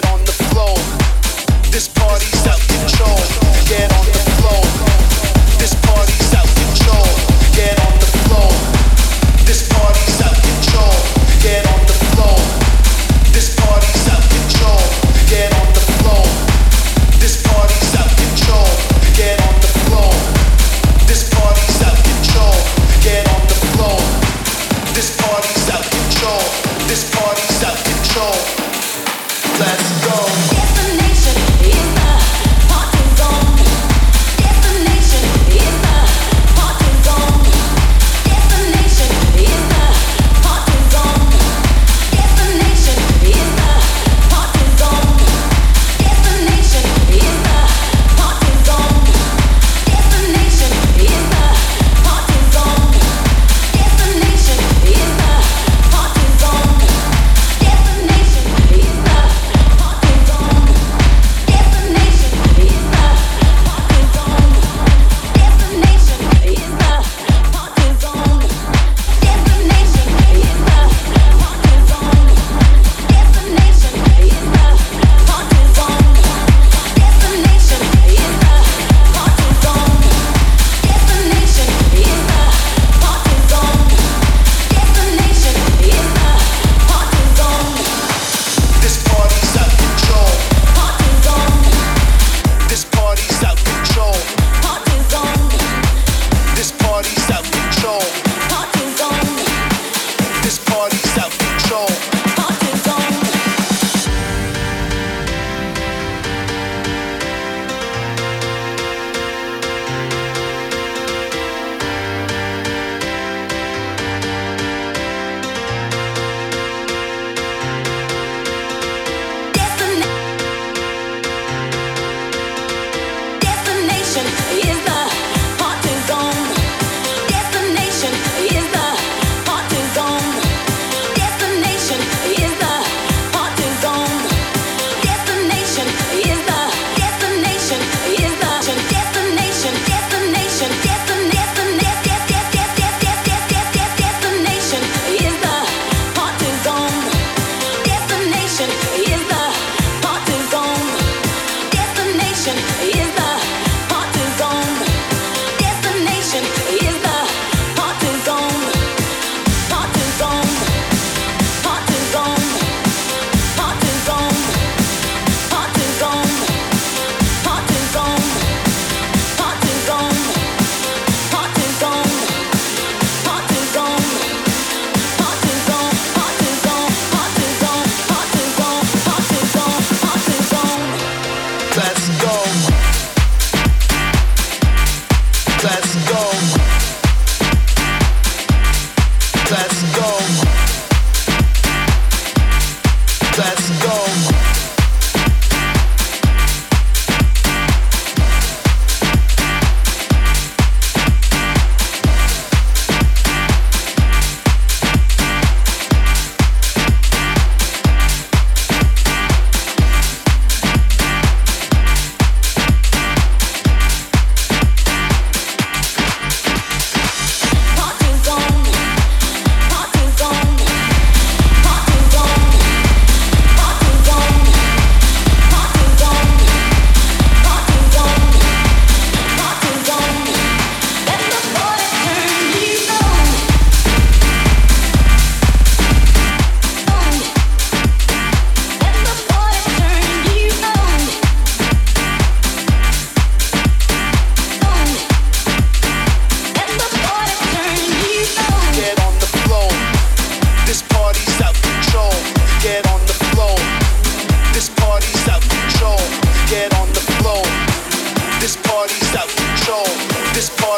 This party's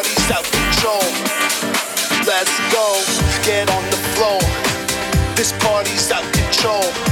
party's out control. Let's go, get on the floor. This party's out control.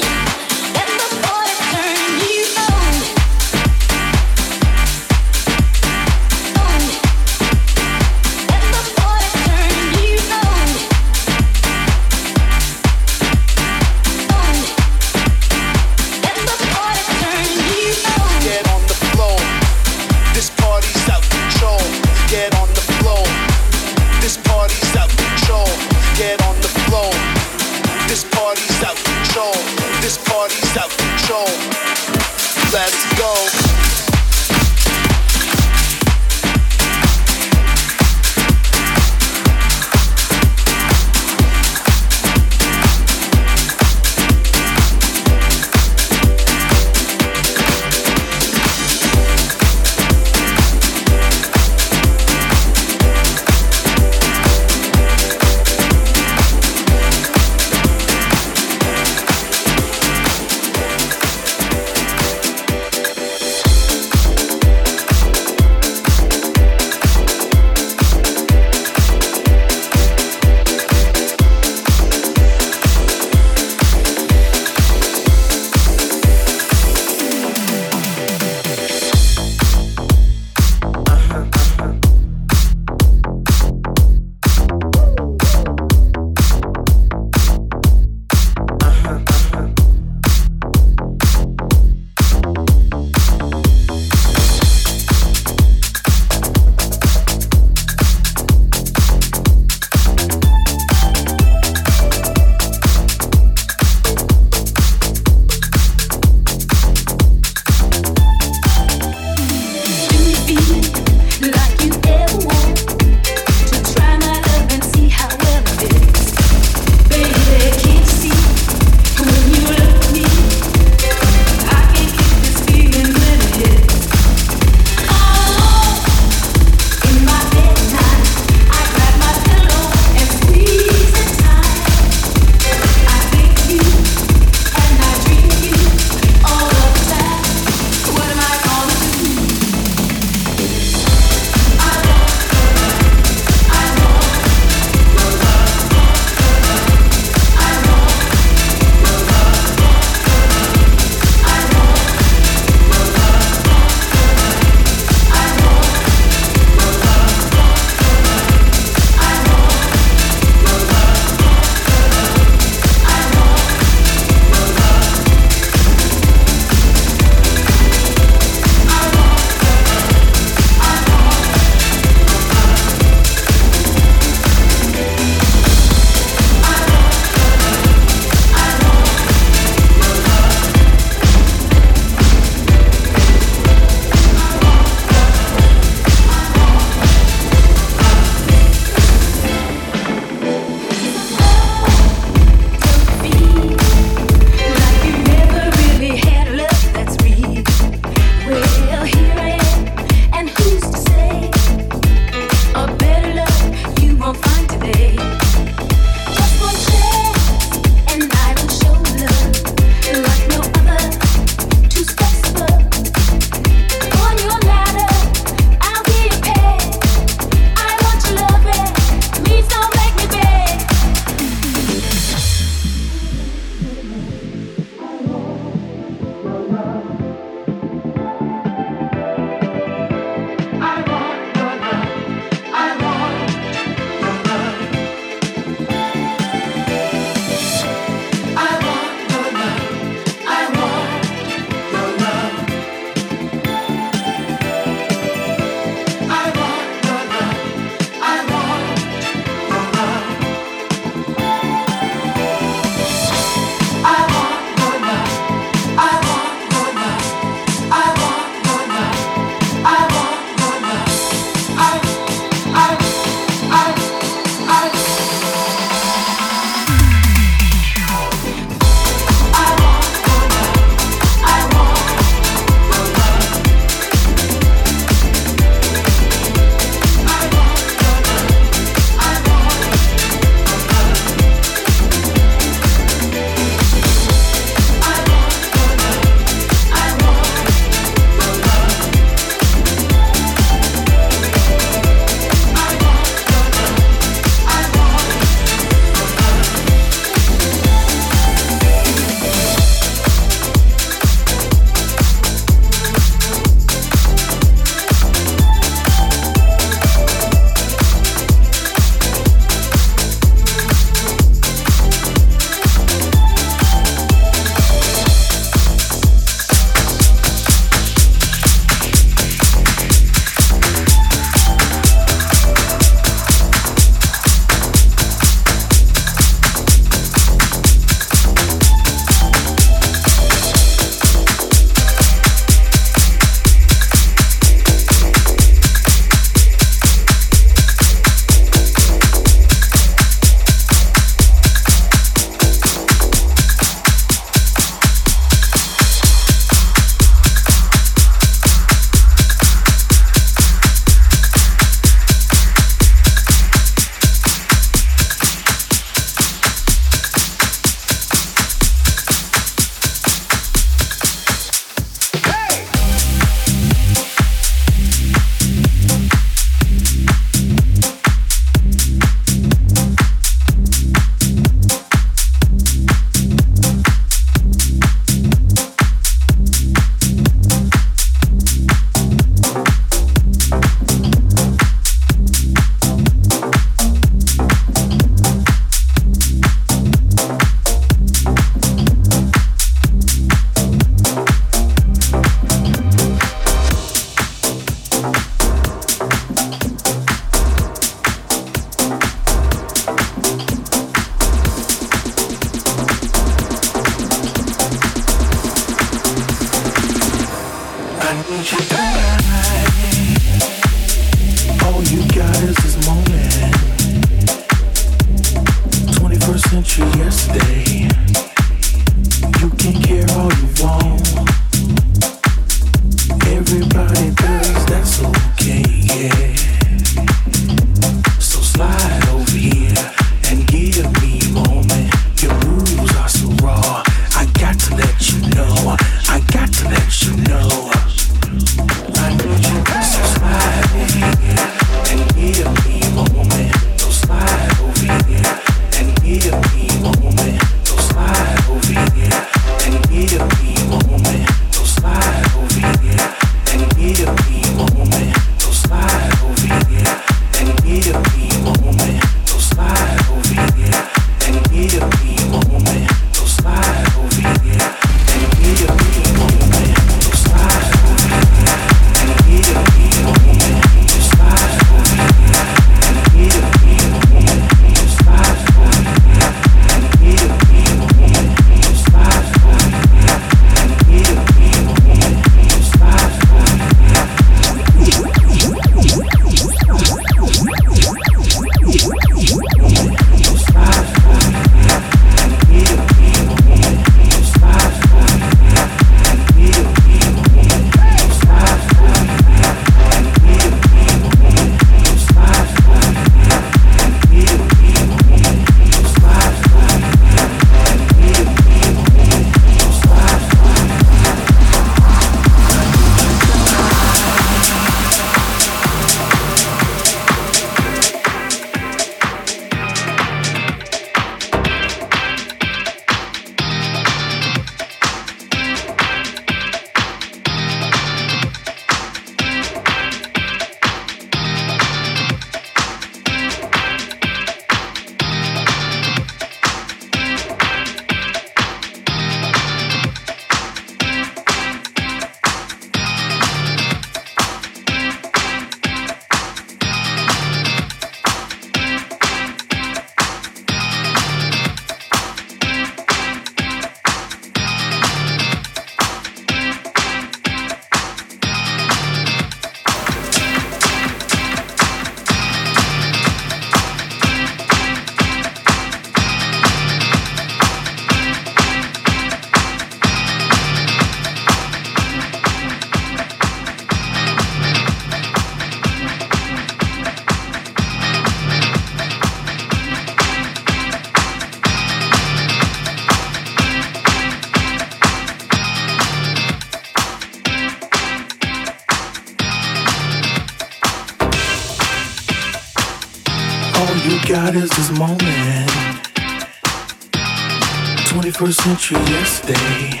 21st century yesterday.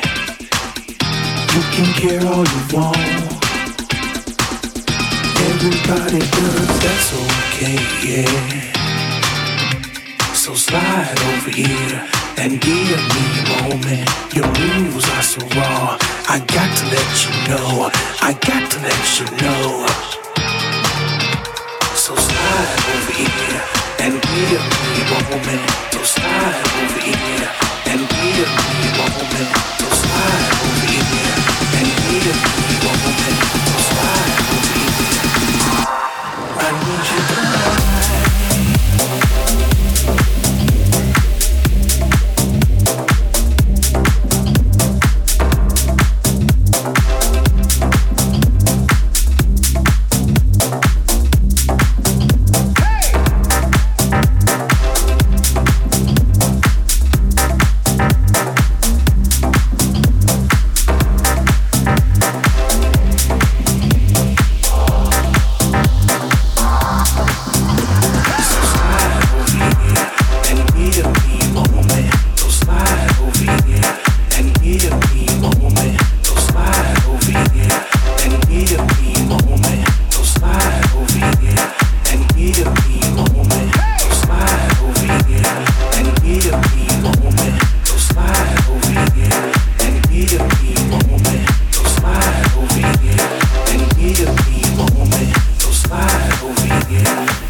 You can care all you want. Everybody does, that's okay, yeah. So slide over here and give me a moment. Your moves are so raw. I got to let you know. I got to let you know. So slide over here and give me a moment. So slide over here. I need you. again.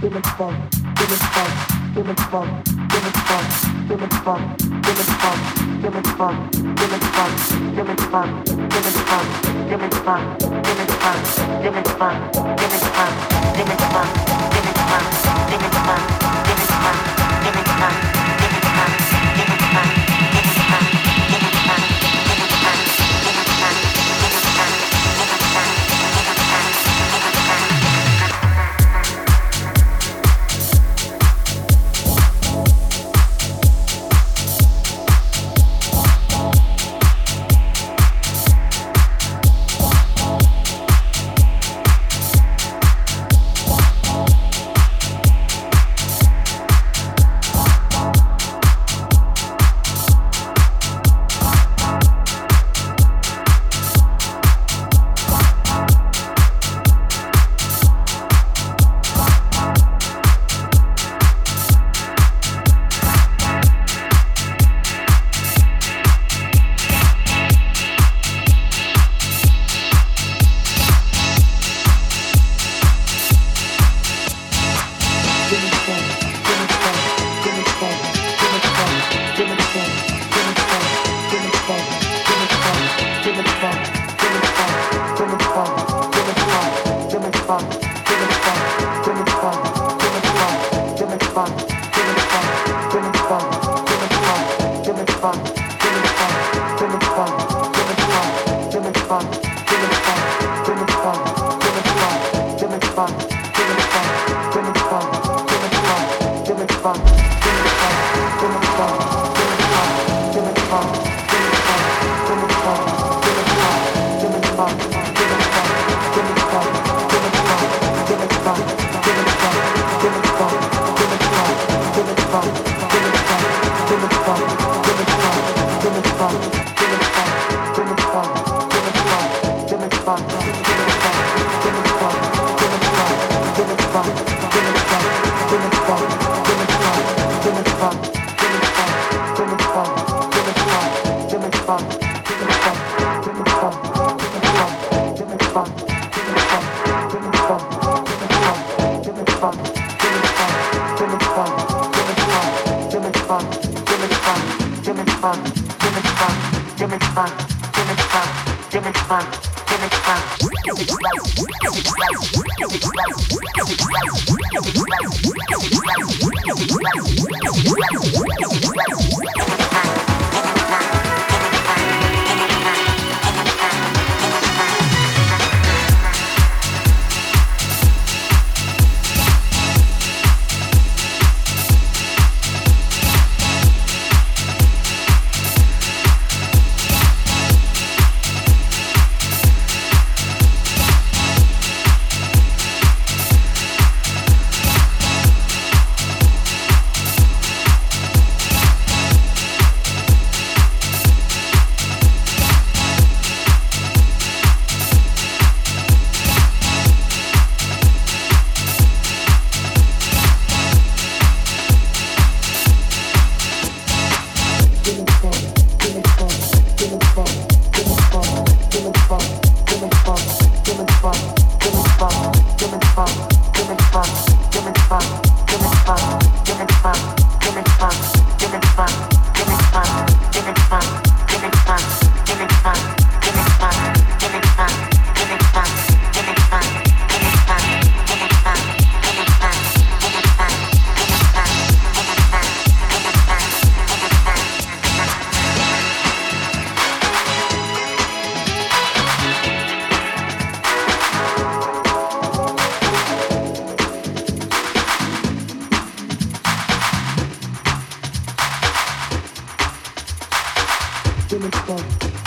Give me funk, give Give me fun.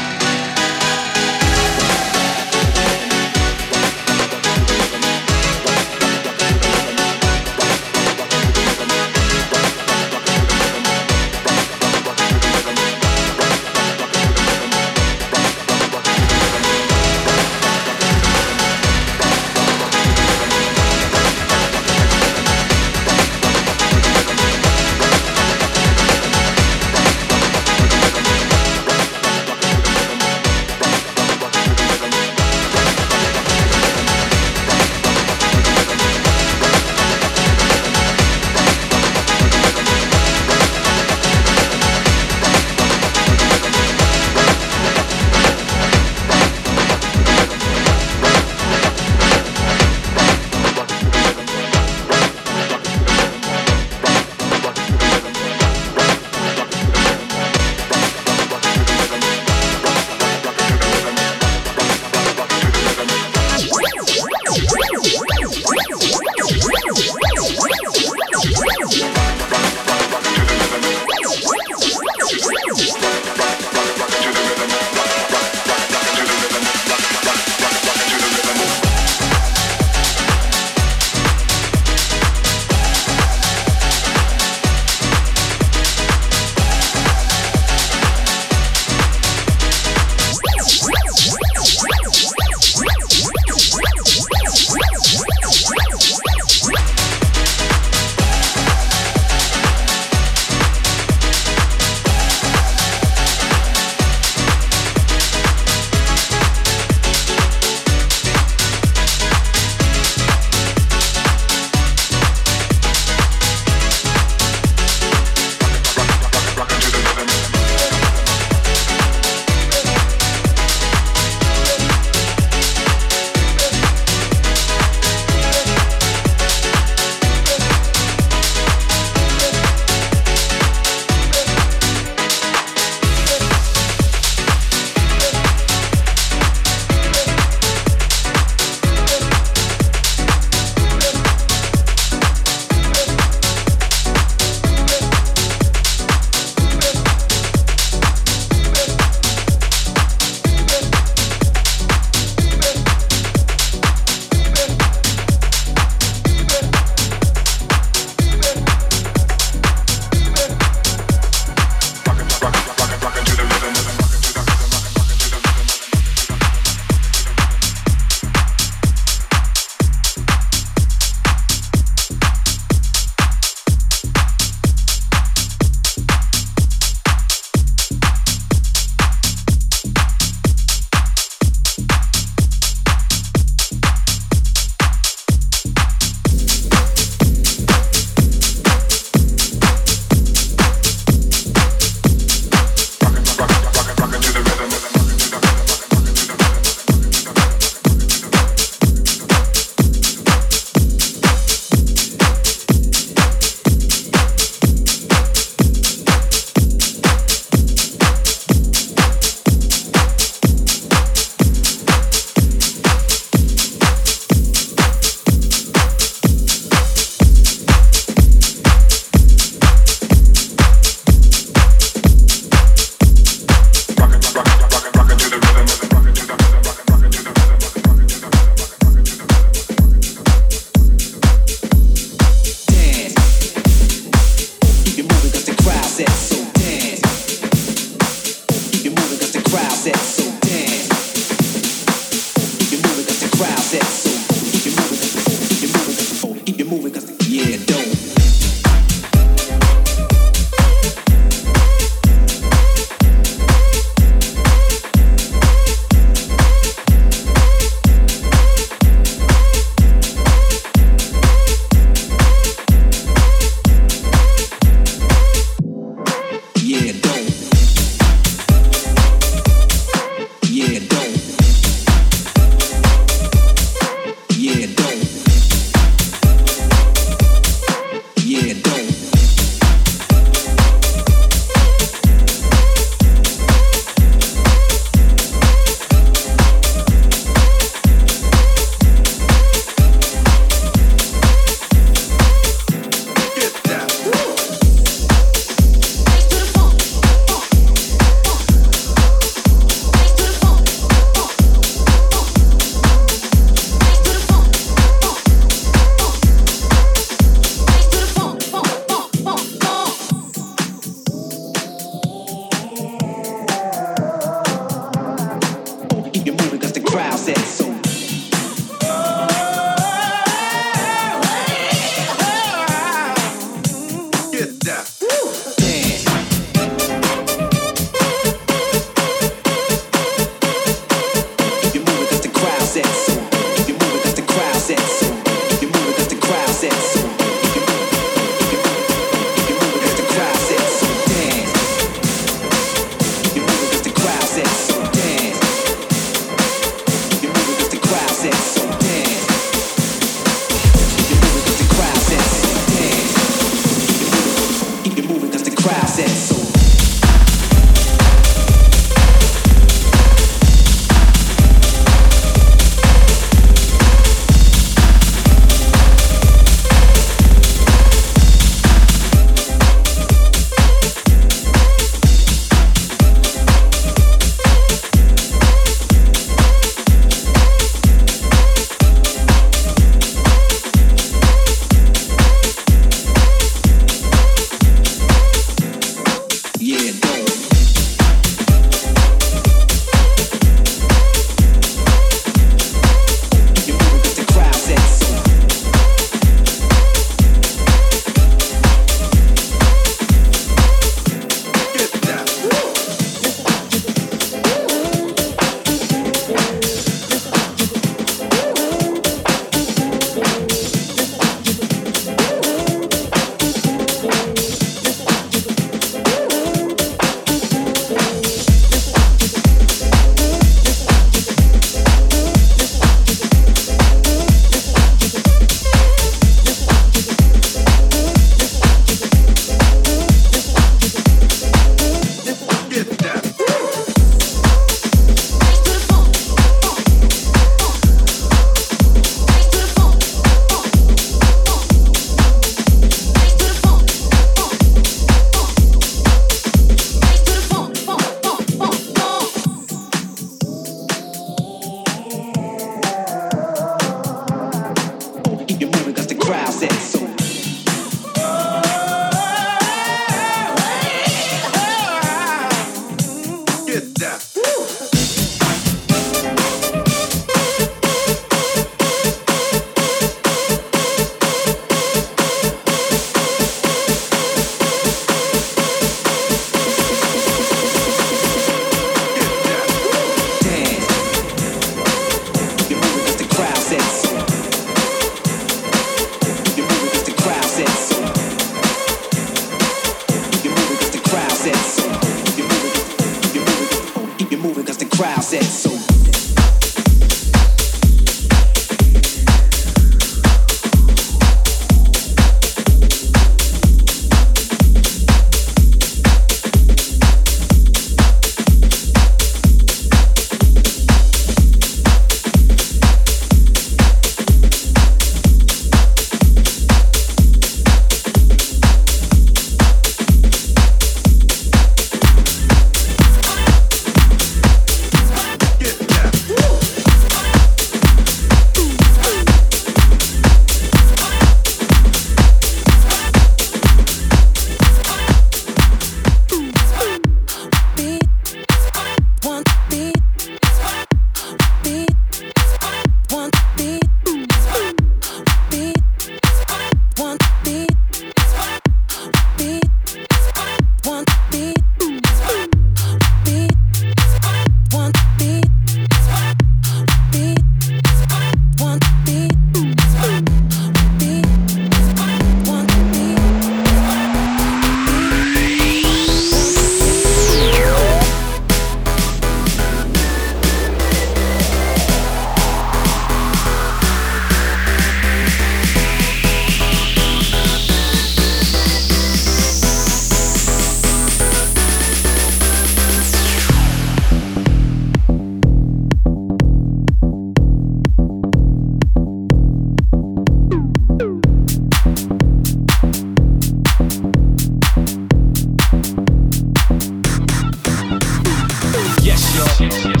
yes, yes.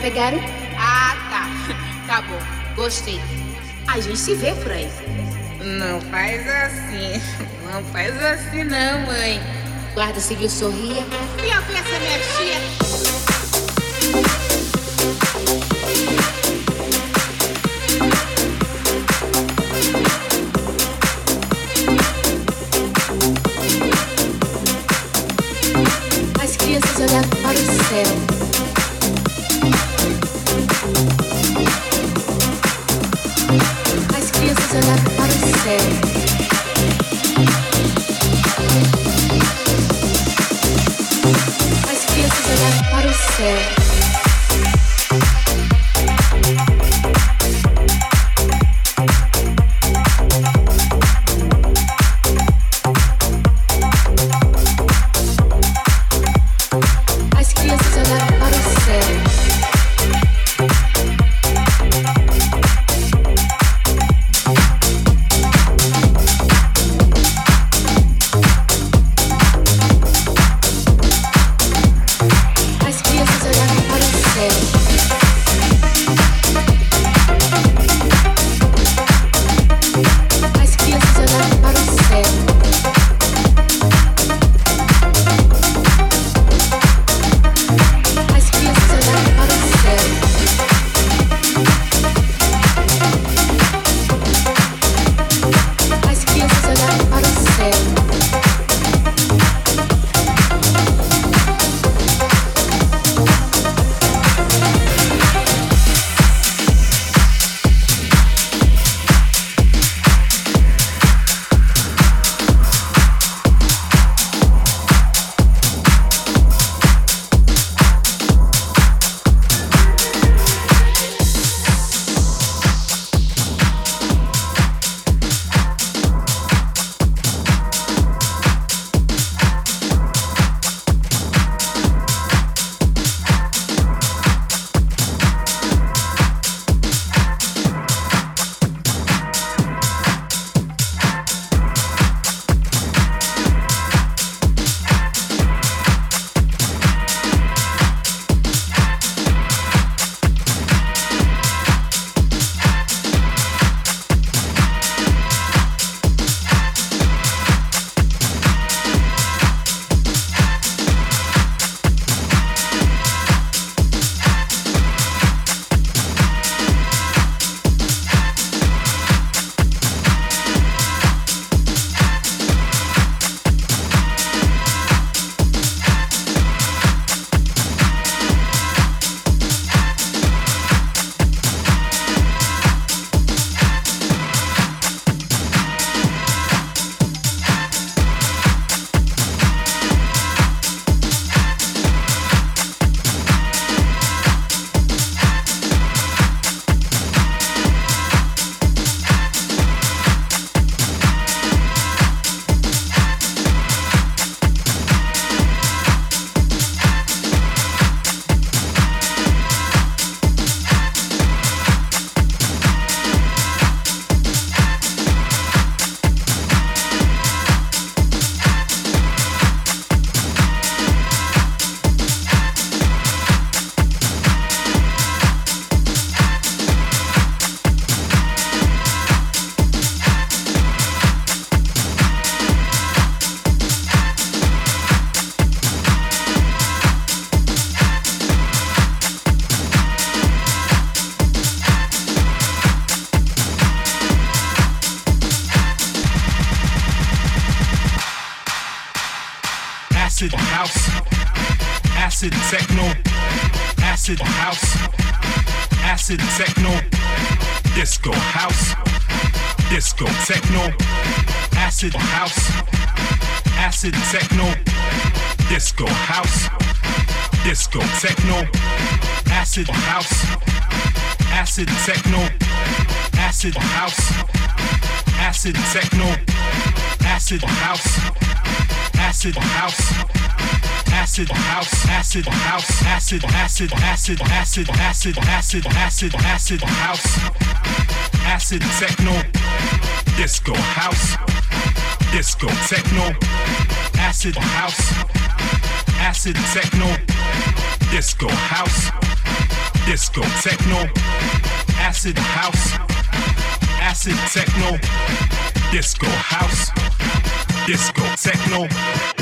Relva para pegar o. Ah, tá. Tá bom. Gostei. A gente se vê por aí. Não faz assim. Não faz assim não, mãe. Guarda seguiu sorria. Acid house, acid techno, disco house, disco techno, acid house, acid techno, acid house, acid techno, acid house, acid house, acid house, acid house, acid, acid, acid, acid, acid, acid, acid, acid house, acid techno, disco house, disco techno, acid house, acid techno, disco house, disco techno, acid house, acid techno, disco house, disco techno.